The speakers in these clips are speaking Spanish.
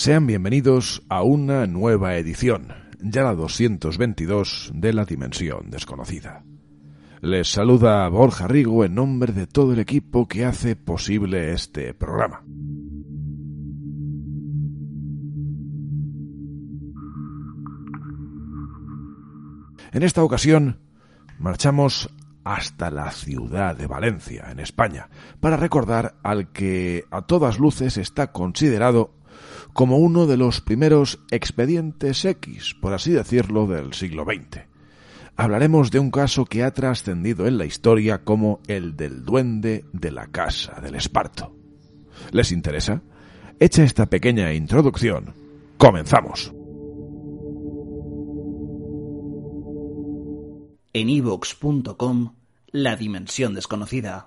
Sean bienvenidos a una nueva edición, ya la 222 de la Dimensión Desconocida. Les saluda Borja Rigo en nombre de todo el equipo que hace posible este programa. En esta ocasión marchamos hasta la ciudad de Valencia, en España, para recordar al que a todas luces está considerado como uno de los primeros expedientes X, por así decirlo, del siglo XX. Hablaremos de un caso que ha trascendido en la historia como el del duende de la casa del esparto. ¿Les interesa? Hecha esta pequeña introducción, comenzamos. En ivox.com, La Dimensión Desconocida.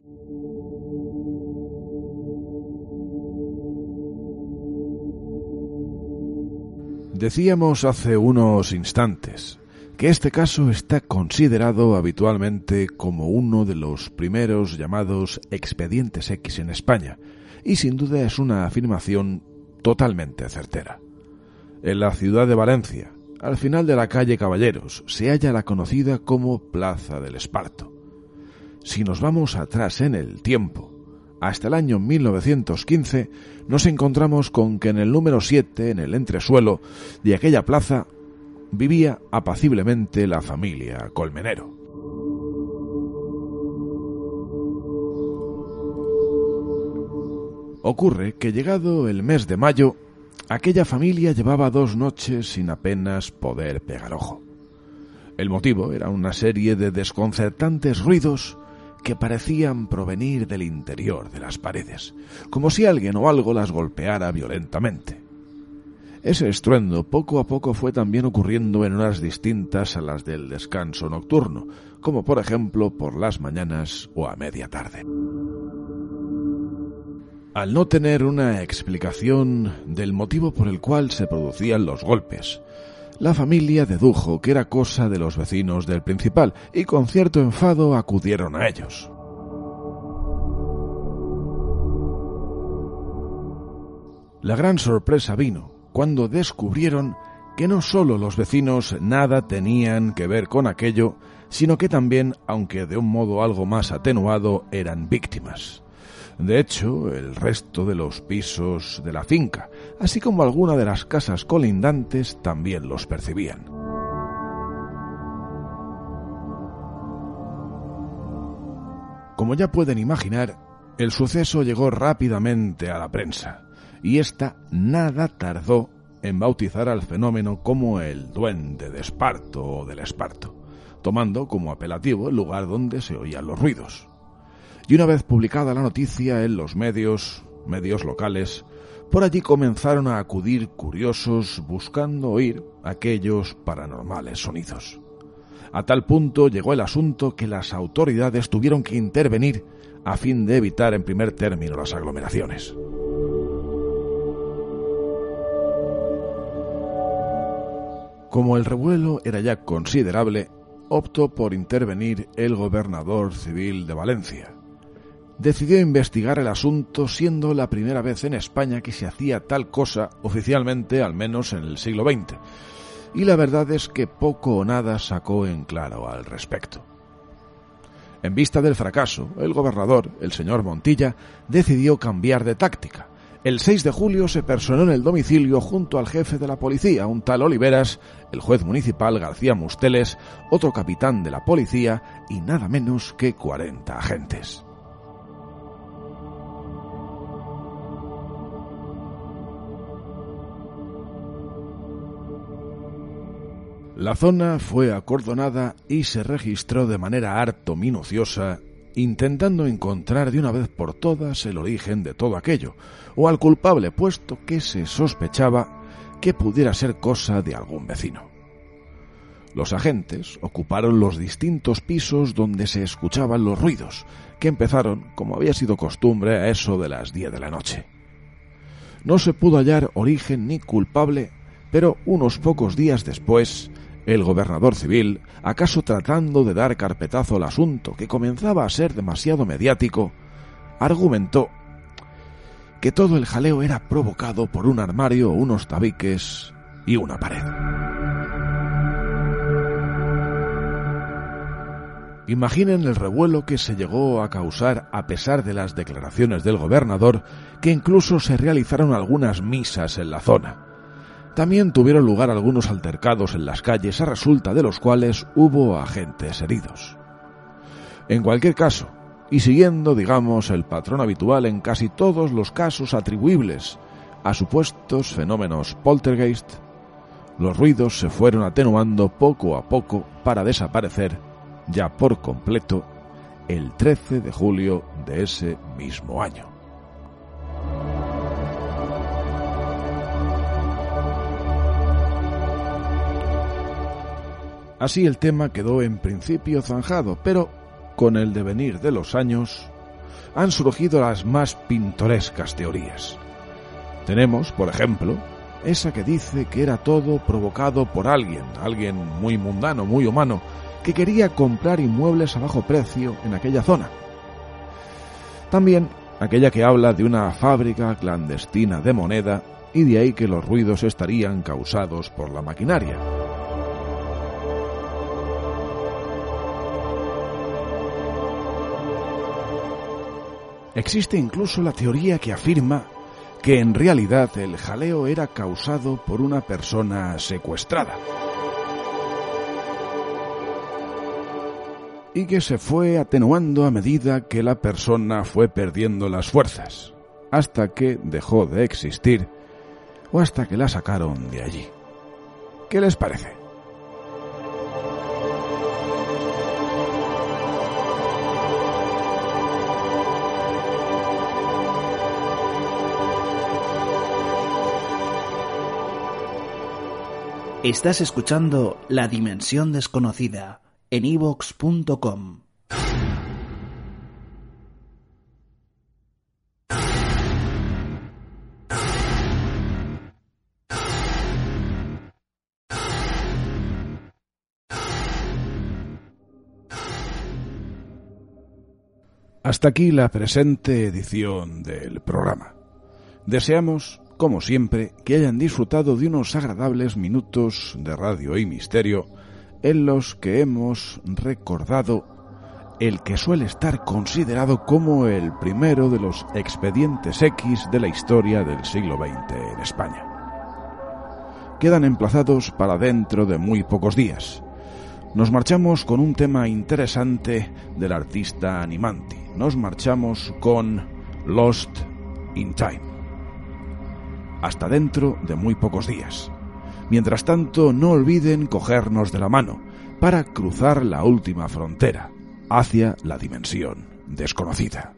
Decíamos hace unos instantes que este caso está considerado habitualmente como uno de los primeros llamados expedientes X en España, y sin duda es una afirmación totalmente certera. En la ciudad de Valencia, al final de la calle Caballeros, se halla la conocida como Plaza del Esparto. Si nos vamos atrás en el tiempo, hasta el año 1915, nos encontramos con que en el número 7, en el entresuelo de aquella plaza, vivía apaciblemente la familia Colmenero. Ocurre que llegado el mes de mayo, aquella familia llevaba dos noches sin apenas poder pegar ojo. El motivo era una serie de desconcertantes ruidos que parecían provenir del interior de las paredes, como si alguien o algo las golpeara violentamente. Ese estruendo poco a poco fue también ocurriendo en horas distintas a las del descanso nocturno, como por ejemplo por las mañanas o a media tarde. Al no tener una explicación del motivo por el cual se producían los golpes, la familia dedujo que era cosa de los vecinos del principal y con cierto enfado acudieron a ellos. La gran sorpresa vino cuando descubrieron que no solo los vecinos nada tenían que ver con aquello, sino que también, aunque de un modo algo más atenuado, eran víctimas. De hecho, el resto de los pisos de la finca, así como alguna de las casas colindantes, también los percibían. Como ya pueden imaginar, el suceso llegó rápidamente a la prensa, y ésta nada tardó en bautizar al fenómeno como el duende de Esparto o del Esparto, tomando como apelativo el lugar donde se oían los ruidos y una vez publicada la noticia en los medios, medios locales, por allí comenzaron a acudir curiosos buscando oír aquellos paranormales sonidos. A tal punto llegó el asunto que las autoridades tuvieron que intervenir a fin de evitar en primer término las aglomeraciones. Como el revuelo era ya considerable, optó por intervenir el gobernador civil de Valencia, decidió investigar el asunto siendo la primera vez en España que se hacía tal cosa oficialmente, al menos en el siglo XX. Y la verdad es que poco o nada sacó en claro al respecto. En vista del fracaso, el gobernador, el señor Montilla, decidió cambiar de táctica. El 6 de julio se personó en el domicilio junto al jefe de la policía, un tal Oliveras, el juez municipal García Musteles, otro capitán de la policía y nada menos que 40 agentes. La zona fue acordonada y se registró de manera harto minuciosa, intentando encontrar de una vez por todas el origen de todo aquello, o al culpable, puesto que se sospechaba que pudiera ser cosa de algún vecino. Los agentes ocuparon los distintos pisos donde se escuchaban los ruidos, que empezaron, como había sido costumbre, a eso de las diez de la noche. No se pudo hallar origen ni culpable, pero unos pocos días después, el gobernador civil, acaso tratando de dar carpetazo al asunto que comenzaba a ser demasiado mediático, argumentó que todo el jaleo era provocado por un armario, unos tabiques y una pared. Imaginen el revuelo que se llegó a causar a pesar de las declaraciones del gobernador, que incluso se realizaron algunas misas en la zona. También tuvieron lugar algunos altercados en las calles a resulta de los cuales hubo agentes heridos. En cualquier caso, y siguiendo, digamos, el patrón habitual en casi todos los casos atribuibles a supuestos fenómenos poltergeist, los ruidos se fueron atenuando poco a poco para desaparecer ya por completo el 13 de julio de ese mismo año. Así el tema quedó en principio zanjado, pero con el devenir de los años han surgido las más pintorescas teorías. Tenemos, por ejemplo, esa que dice que era todo provocado por alguien, alguien muy mundano, muy humano, que quería comprar inmuebles a bajo precio en aquella zona. También aquella que habla de una fábrica clandestina de moneda y de ahí que los ruidos estarían causados por la maquinaria. Existe incluso la teoría que afirma que en realidad el jaleo era causado por una persona secuestrada. Y que se fue atenuando a medida que la persona fue perdiendo las fuerzas, hasta que dejó de existir o hasta que la sacaron de allí. ¿Qué les parece? Estás escuchando La Dimensión Desconocida en evox.com. Hasta aquí la presente edición del programa. Deseamos como siempre, que hayan disfrutado de unos agradables minutos de radio y misterio en los que hemos recordado el que suele estar considerado como el primero de los expedientes X de la historia del siglo XX en España. Quedan emplazados para dentro de muy pocos días. Nos marchamos con un tema interesante del artista Animanti. Nos marchamos con Lost in Time hasta dentro de muy pocos días. Mientras tanto, no olviden cogernos de la mano para cruzar la última frontera hacia la dimensión desconocida.